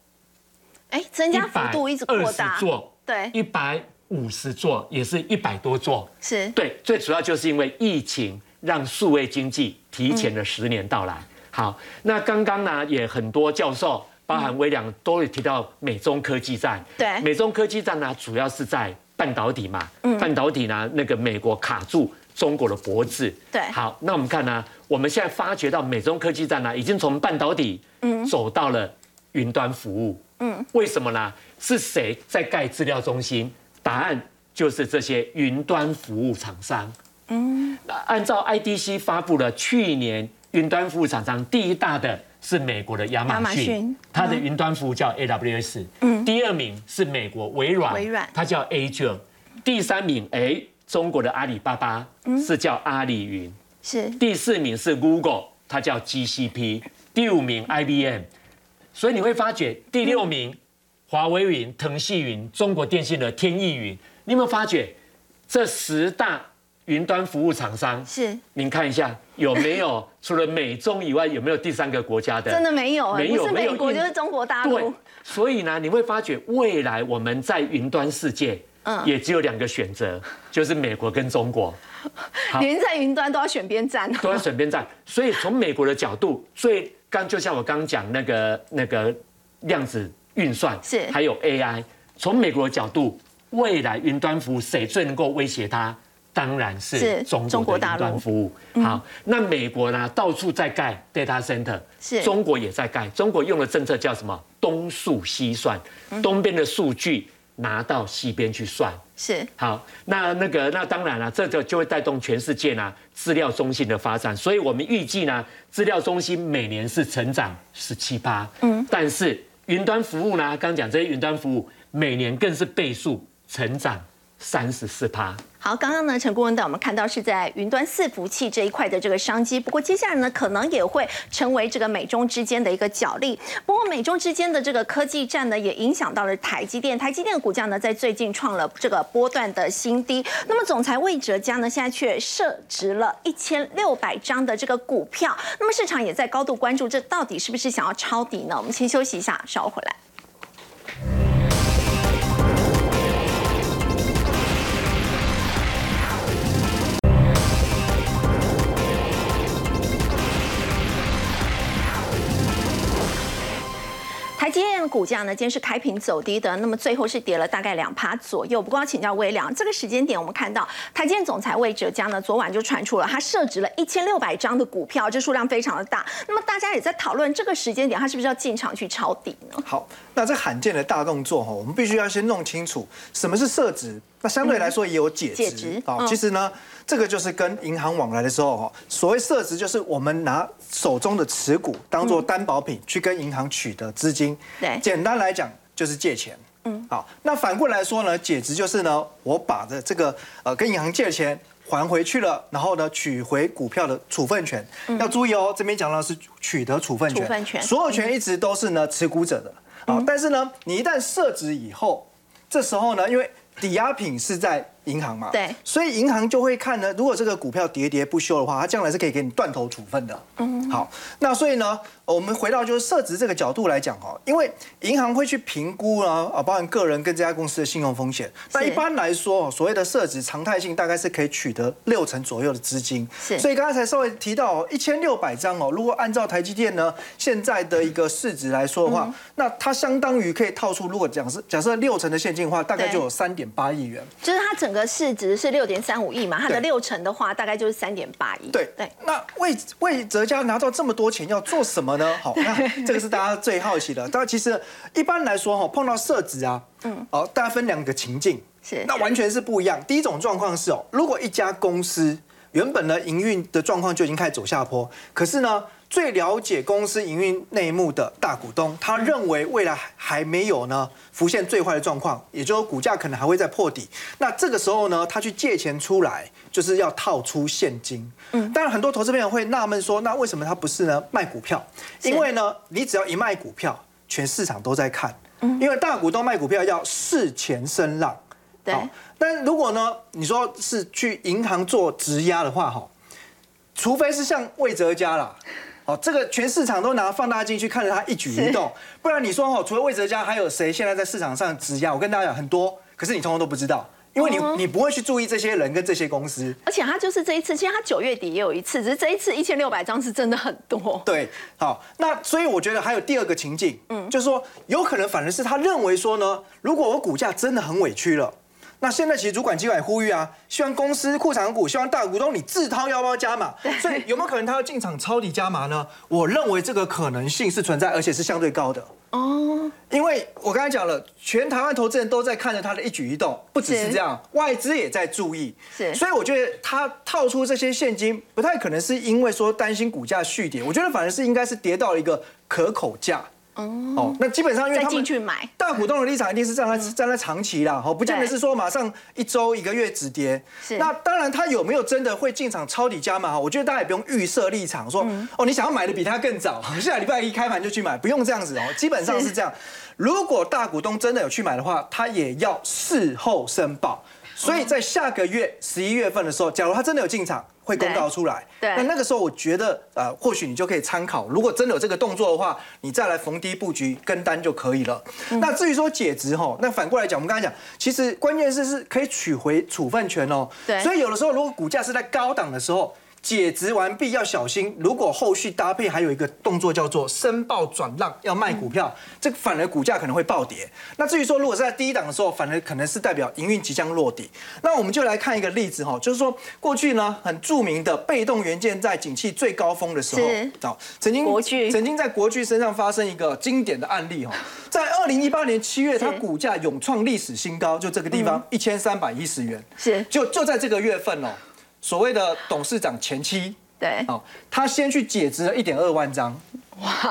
哎，增加幅度一直扩大。座，对，一百。五十座也是一百多座，是对，最主要就是因为疫情让数位经济提前了十年到来。好，那刚刚呢也很多教授，包含微良都有提到美中科技战。对，美中科技战呢主要是在半导体嘛，半导体呢那个美国卡住中国的脖子。对，好，那我们看呢，我们现在发觉到美中科技战呢已经从半导体嗯走到了云端服务。嗯，为什么呢？是谁在盖资料中心？答案就是这些云端服务厂商。嗯，按照 IDC 发布了去年云端服务厂商第一大的是美国的亚马逊，它的云端服务叫 AWS。嗯，第二名是美国微软，微软它叫 Azure。第三名哎，中国的阿里巴巴是叫阿里云。是。第四名是 Google，它叫 GCP。第五名 IBM。所以你会发觉第六名。华为云、腾讯云、中国电信的天翼云，你有没有发觉这十大云端服务厂商？是，您看一下有没有 除了美中以外，有没有第三个国家的？真的没有，没有，是美国就是中国大陆。对，所以呢，你会发觉未来我们在云端世界，嗯，也只有两个选择，就是美国跟中国。连在云端都要选边站，都要选边站。所以从美国的角度，最刚就像我刚刚讲那个那个量子。运算是还有 AI，从美国的角度，未来云端服务谁最能够威胁它？当然是中国的云端服务。好，那美国呢，到处在盖 data center，是中国也在盖。中国用的政策叫什么？东数西算，东边的数据拿到西边去算。是好，那那个那当然了，这个就会带动全世界呢资料中心的发展。所以我们预计呢，资料中心每年是成长十七八。嗯，但是。云端服务呢？刚讲这些云端服务每年更是倍数成长三十四趴。好，刚刚呢，陈顾问带我们看到是在云端伺服器这一块的这个商机，不过接下来呢，可能也会成为这个美中之间的一个角力。不过美中之间的这个科技战呢，也影响到了台积电，台积电的股价呢，在最近创了这个波段的新低。那么总裁魏哲嘉呢，现在却设值了一千六百张的这个股票，那么市场也在高度关注，这到底是不是想要抄底呢？我们先休息一下，稍后回来。股价呢，今天是开平走低的，那么最后是跌了大概两趴左右。不过要请教微良，这个时间点我们看到台建总裁魏哲嘉呢，昨晚就传出了他设置了一千六百张的股票，这数量非常的大。那么大家也在讨论这个时间点，他是不是要进场去抄底呢？好，那这罕见的大动作哈，我们必须要先弄清楚什么是设置，那相对来说也有解解值值啊。嗯其实呢，这个就是跟银行往来的时候哈，所谓设值就是我们拿手中的持股当做担保品去跟银行取得资金。对简单来讲就是借钱。嗯，好，那反过来说呢，解值就是呢，我把的这个呃跟银行借钱还回去了，然后呢取回股票的处分权。要注意哦，这边讲到是取得处分权，嗯处分权所有权一直都是呢持股者的。嗯好，但是呢，你一旦设置以后，这时候呢，因为抵押品是在银行嘛，对所以银行就会看呢，如果这个股票喋喋不休的话，它将来是可以给你断头处分的。嗯，好，那所以呢，我们回到就是设置这个角度来讲哦，因为银行会去评估啊，啊，包含个人跟这家公司的信用风险。那一般来说，所谓的设置常态性大概是可以取得六成左右的资金。是所以刚才稍微提到哦，一千六百张哦，如果按照台积电呢现在的一个市值来说的话，那它相当于可以套出，如果讲是假设六成的现金的话，大概就有三点八亿元。就是它整个市值是六点三五亿嘛，它的六成的话大概就是三点八亿。对对，那魏魏哲家拿到这么多钱要做什么呢？好，那这个是大家最好奇的。但其实一般来说哈，碰到设置啊，嗯，哦，大家分两个情境，是那完全是不一样。第一种状况是哦，如果一家公司原本呢营运的状况就已经开始走下坡，可是呢。最了解公司营运内幕的大股东，他认为未来还没有呢浮现最坏的状况，也就是股价可能还会再破底。那这个时候呢，他去借钱出来，就是要套出现金。嗯，当然很多投资朋友会纳闷说，那为什么他不是呢卖股票？因为呢，你只要一卖股票，全市场都在看。嗯，因为大股东卖股票要事前声浪。对，但如果呢，你说是去银行做质押的话，哈，除非是像魏哲家啦。哦，这个全市场都拿放大镜去看着他一举一动，不然你说哈，除了魏哲家，还有谁现在在市场上质押？我跟大家讲很多，可是你通通都不知道，因为你哦你不会去注意这些人跟这些公司。而且他就是这一次，其实他九月底也有一次，只是这一次一千六百张是真的很多。对，好，那所以我觉得还有第二个情境，嗯，就是说有可能反而是他认为说呢，如果我股价真的很委屈了。那现在其实主管机关也呼吁啊，希望公司库藏股，希望大股东你自掏腰包加码。所以有没有可能他要进场抄底加码呢？我认为这个可能性是存在，而且是相对高的。哦，因为我刚才讲了，全台湾投资人都在看着他的一举一动，不只是是这样，外资也在注意。是所以我觉得他套出这些现金，不太可能是因为说担心股价续跌，我觉得反而是应该是跌到了一个可口价。哦，那基本上因为他们去买。大股东的立场一定是站在站在长期啦，哦，不见得是说马上一周一个月止跌。是那当然，他有没有真的会进场抄底加码？我觉得大家也不用预设立场，说哦，你想要买的比他更早，下礼拜一开盘就去买，不用这样子哦。基本上是这样。如果大股东真的有去买的话，他也要事后申报。所以在下个月十一月份的时候，假如他真的有进场，会公告出来。对那那个时候我觉得，呃，或许你就可以参考，如果真的有这个动作的话，你再来逢低布局跟单就可以了。嗯那至于说解值吼，那反过来讲，我们刚才讲，其实关键是是可以取回处分权哦。对所以有的时候如果股价是在高档的时候。解值完毕要小心，如果后续搭配还有一个动作叫做申报转让，要卖股票，这个反而股价可能会暴跌。那至于说如果是在第一档的时候，反而可能是代表营运即将落底。那我们就来看一个例子哈，就是说过去呢很著名的被动元件在景气最高峰的时候是，哦，曾经国巨。曾经在国巨身上发生一个经典的案例哈，在二零一八年七月，它股价勇创历史新高，就这个地方一千三百一十元，是。就就在这个月份哦，所谓的董事长前妻。对，哦，他先去解职了一点二万张，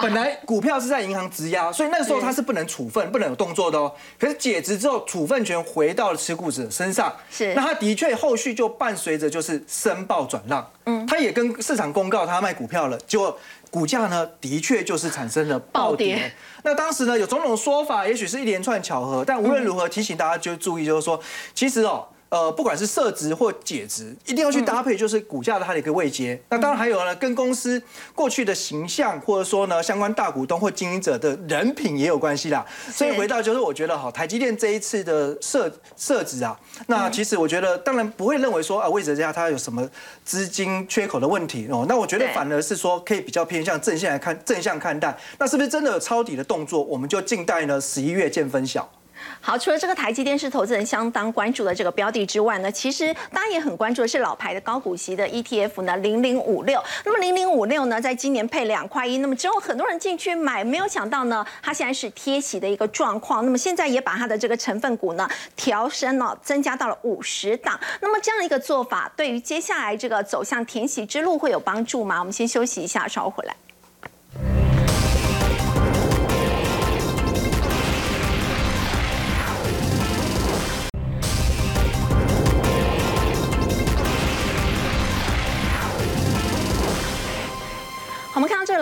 本来股票是在银行质押，所以那个时候他是不能处分、不能有动作的哦。可是解职之后，处分权回到了持股者身上，是那他的确后续就伴随着就是申报转让，嗯，他也跟市场公告他卖股票了，结果股价呢的确就是产生了暴跌。暴跌那当时呢有种种说法，也许是一连串巧合，但无论如何提醒大家就注意，就是说，其实哦。呃，不管是设值或解值，一定要去搭配，就是股价的它的一个位阶。那当然还有呢，跟公司过去的形象，或者说呢，相关大股东或经营者的人品也有关系啦。所以回到就是，我觉得哈，台积电这一次的设设置啊，那其实我觉得，当然不会认为说啊，魏哲家他有什么资金缺口的问题哦。那我觉得反而是说，可以比较偏向正向来看，正向看待。那是不是真的有抄底的动作？我们就静待呢十一月见分晓。好，除了这个台积电是投资人相当关注的这个标的之外呢，其实大家也很关注的是老牌的高股息的 ETF 呢，零零五六。那么零零五六呢，在今年配两块一，那么之后很多人进去买，没有想到呢，它现在是贴息的一个状况。那么现在也把它的这个成分股呢调升了，增加到了五十档。那么这样一个做法，对于接下来这个走向填息之路会有帮助吗？我们先休息一下，稍后回来。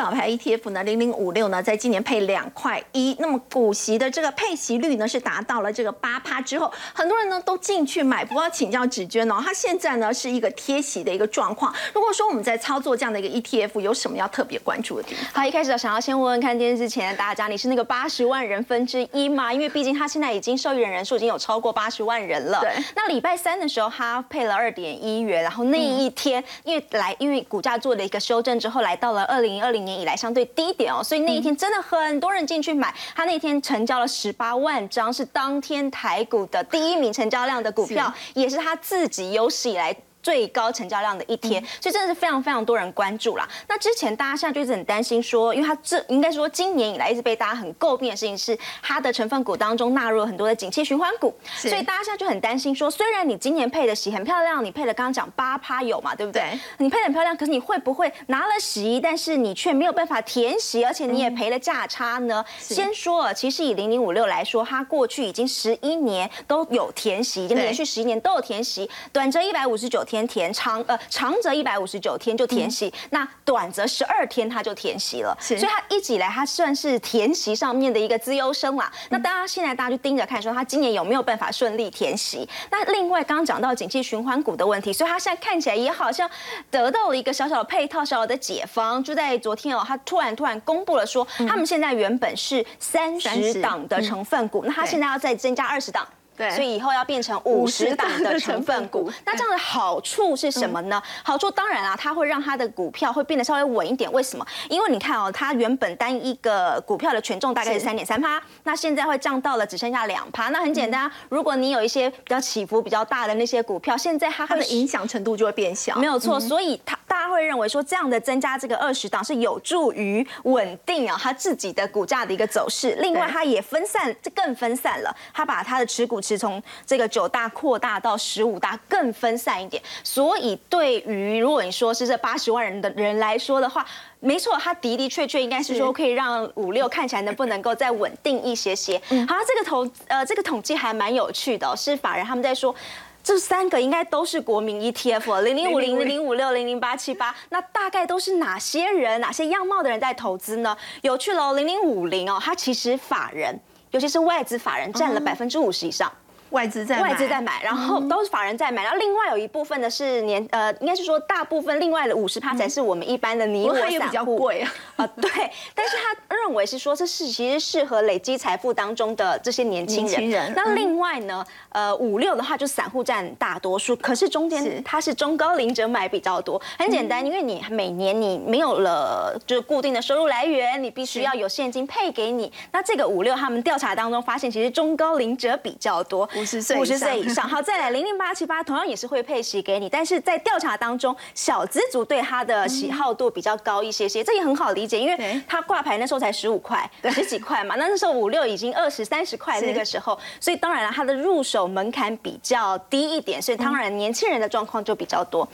老牌 ETF 呢，零零五六呢，在今年配两块一，那么股息的这个配息率呢是达到了这个八趴之后，很多人呢都进去买。不过要请教芷娟哦，它现在呢是一个贴息的一个状况。如果说我们在操作这样的一个 ETF，有什么要特别关注的地方？好，一开始想要先问问看电视前的大家，你是那个八十万人分之一吗？因为毕竟他现在已经受益人人数已经有超过八十万人了。对那礼拜三的时候，他配了二点一元，然后那一天、因为来因为股价做了一个修正之后，来到了二零二零年以来相对低点哦，所以那一天真的很多人进去买。他那天成交了十八万张，是当天台股的第一名成交量的股票，也是他自己有史以来。最高成交量的一天，所以真的是非常非常多人关注啦。那之前大家现在就一直很担心说，因为它这应该说今年以来一直被大家很诟病的事情是它的成分股当中纳入了很多的景气循环股，所以大家现在就很担心说，虽然你今年配的息很漂亮，你配了刚刚讲八趴有嘛，对不对？对你配的很漂亮，可是你会不会拿了息，但是你却没有办法填息，而且你也赔了价差呢？先说了，其实以零零五六来说，它过去已经十一年都有填息，已经连续十一年都有填息，短则一百五十九天填，长呃长则一百五十九天就填息，那短则十二天它就填息了，所以它一直以来它算是填息上面的一个资优生啦。那大家现在大家就盯着看，说它今年有没有办法顺利填息？那另外刚刚讲到景气循环股的问题，所以它现在看起来也好像得到了一个小小的配套、小小的解方。就在昨天哦，它突然突然公布了说，他们现在原本是三十档的成分股，那它对现在要再增加二十档。对所以以后要变成五十档的成分股。那这样的好处是什么呢？好处当然啊，它会让它的股票会变得稍微稳一点。为什么？因为你看哦，它原本单一个股票的权重大概是是三点三趴，那现在会降到了只剩下两趴。那很简单啊，如果你有一些比较起伏比较大的那些股票，现在它它的影响程度就会变小。没有错，所以它大家会认为说这样的增加这个二十档是有助于稳定啊它自己的股价的一个走势。另外，它也分散，这更分散了，它把它的持股池从这个九大扩大到十五大，更分散一点。所以，对于如果你说是这八十万人的人来说的话，没错，他的的确确应该是说可以让五六看起来能不能够再稳定一些些。好，这个投呃这个统计还蛮有趣的哦、是法人他们在说。这三个应该都是国民 ETF，零零五零、零零五六、零零八七八，那大概都是哪些人、哪些样貌的人在投资呢？有趣喽，零零五零哦，它其实法人，尤其是外资法人占了百分之五十以上。外资在外资在买，然后都是法人在买，然后另外有一部分的是年呃，应该是说大部分另外的五十趴才是我们一般的你我不过它也比较贵啊。啊，对，但是他认为是说这是其实适合累积财富当中的这些年轻人。那另外呢，呃，五六的话就散户占大多数，可是中是间它是中高龄者买比较多。很简单，因为你每年你没有了就是固定的收入来源，你必须要有现金配给你。那这个五六他们调查当中发现，其实中高龄者比较多，50岁五十岁以上。好，再来零零八七八同样也是会配息给你，但是在调查当中，小资族对它的喜好度比较高一些些，这也很好理解。因为对它挂牌那时候才十五块、十几块嘛，那 那时候五六已经二十三十块那个时候，所以当然了，它的入手门槛比较低一点，所以当然年轻人的状况就比较多。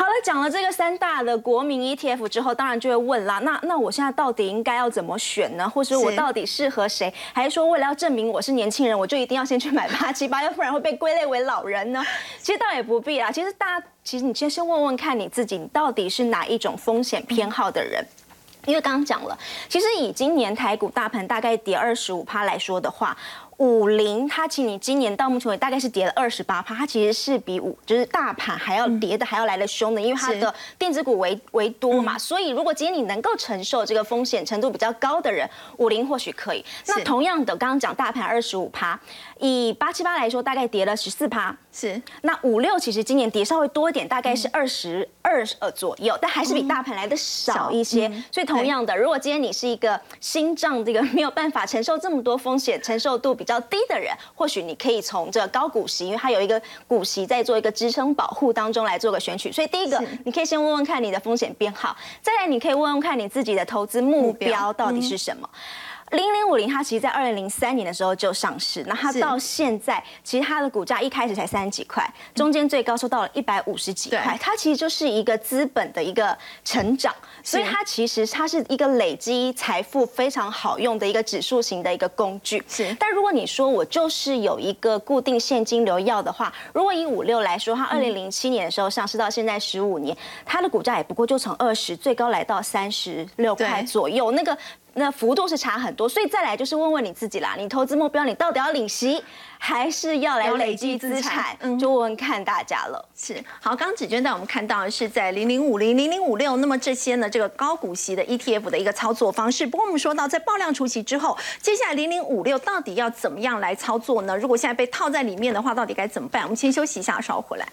好了，讲了这个三大的国民 ETF 之后，当然就会问啦，那那我现在到底应该要怎么选呢？或是我到底适合谁？还是说为了要证明我是年轻人，我就一定要先去买 八七八，要不然会被归类为老人呢？其实倒也不必啦，其实大家其实你先先问问看你自己，你到底是哪一种风险偏好的人。因为刚刚讲了，其实以今年台股大盘大概跌二十五趴来说的话，五零它其实你今年到目前为止大概是跌了二十八趴，它其实是比五就是大盘还要跌的还要来的凶的，因为它的电子股为为多嘛，所以如果今天你能够承受这个风险程度比较高的人，五零或许可以。那同样的，刚刚讲大盘二十五趴，以八七八来说，大概跌了十四趴。是那五六其实今年跌稍微多一点，大概是二十二呃左右，但还是比大盘来的少一些。所以同样的，如果今天你是一个心脏这个没有办法承受这么多风险、承受度比较低的人，或许你可以从这个高股息，因为它有一个股息在做一个支撑保护当中来做个选取。所以第一个，你可以先问问看你的风险编号，再来你可以问问看你自己的投资目标到底是什么。零零五零，它其实在二零零三年的时候就上市，那它到现在，其实它的股价一开始才三十几块，中间最高收到了一百五十几块，它其实就是一个资本的一个成长，所以它其实它是一个累积财富非常好用的一个指数型的一个工具。是。但如果你说我就是有一个固定现金流要的话，如果以五六来说，它二零零七年的时候上市到现在十五年，它的股价也不过就从二十最高来到三十六块左右，那个。那幅度是差很多，所以再来就是问问你自己啦，你投资目标你到底要领息，还是要来累累积积资产？嗯就问问看大家了。是好，刚刚子娟带我们看到的是在零零五零、零零五六，那么这些呢，这个高股息的 ETF 的一个操作方式。不过我们说到，在爆量出息之后，接下来零零五六到底要怎么样来操作呢？如果现在被套在里面的话，到底该怎么办？我们先休息一下，稍后回来。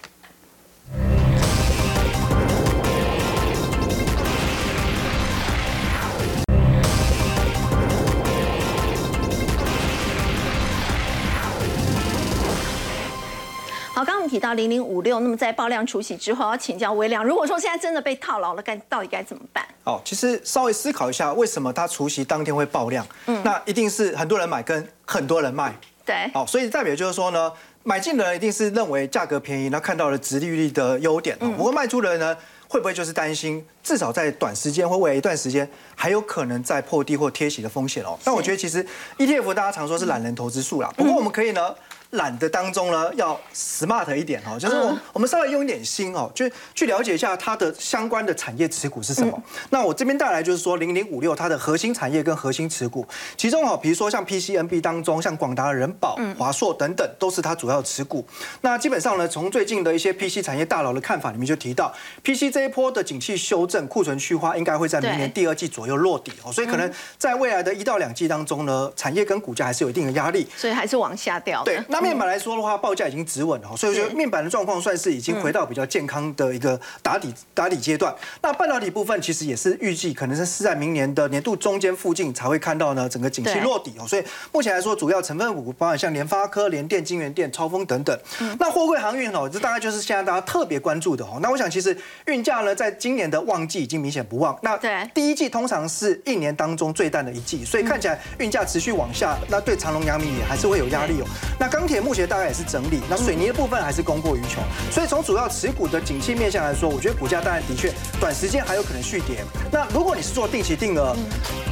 好，刚刚我们提到零零五六，那么在爆量除息之后，要请教微量，如果说现在真的被套牢了，该到底该怎么办？哦，其实稍微思考一下，为什么它除夕当天会爆量？嗯，那一定是很多人买跟很多人卖。对，哦，所以代表就是说呢，买进的人一定是认为价格便宜，那看到了殖利率的优点。哦不过卖出的人呢，会不会就是担心，至少在短时间或未来一段时间，还有可能在破低或贴息的风险哦？但我觉得其实 ETF 大家常说是懒人投资术啦，不过我们可以呢。懒的当中呢，要 smart 一点哦，就是我我们稍微用一点心哦，就去了解一下它的相关的产业持股是什么。那我这边带来就是说，零零五六它的核心产业跟核心持股，其中哦，比如说像 PCNB 当中，像广达、人保、华硕等等，都是它主要持股。那基本上呢，从最近的一些 PC 产业大佬的看法里面就提到，PC 这一波的景气修正、库存去化，应该会在明年第二季左右落底哦，所以可能在未来的一到两季当中呢，产业跟股价还是有一定的压力。所以还是往下掉的。对，那面板来说的话，报价已经止稳了，所以我觉得面板的状况算是已经回到比较健康的一个打底打底阶段。那半导体部分其实也是预计可能是是在明年的年度中间附近才会看到呢整个景气落底哦。所以目前来说，主要成分股包含像联发科、联电、金源电、超风等等。那货柜航运哦，这大概就是现在大家特别关注的哦。那我想其实运价呢，在今年的旺季已经明显不旺。那对第一季通常是一年当中最淡的一季，所以看起来运价持续往下，那对长隆、阳明也还是会有压力哦。那钢铁目前大概也是整理，那水泥的部分还是供过于求，所以从主要持股的景气面向来说，我觉得股价当然的确短时间还有可能续跌。那如果你是做定期定额，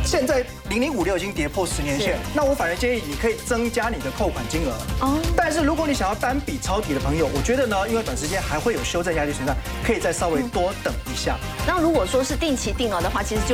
现在零零五六已经跌破十年线，那我反而建议你可以增加你的扣款金额。哦，但是如果你想要单笔抄底的朋友，我觉得呢，因为短时间还会有修正压力存在，可以再稍微多等一下。那如果说是定期定额的话，其实就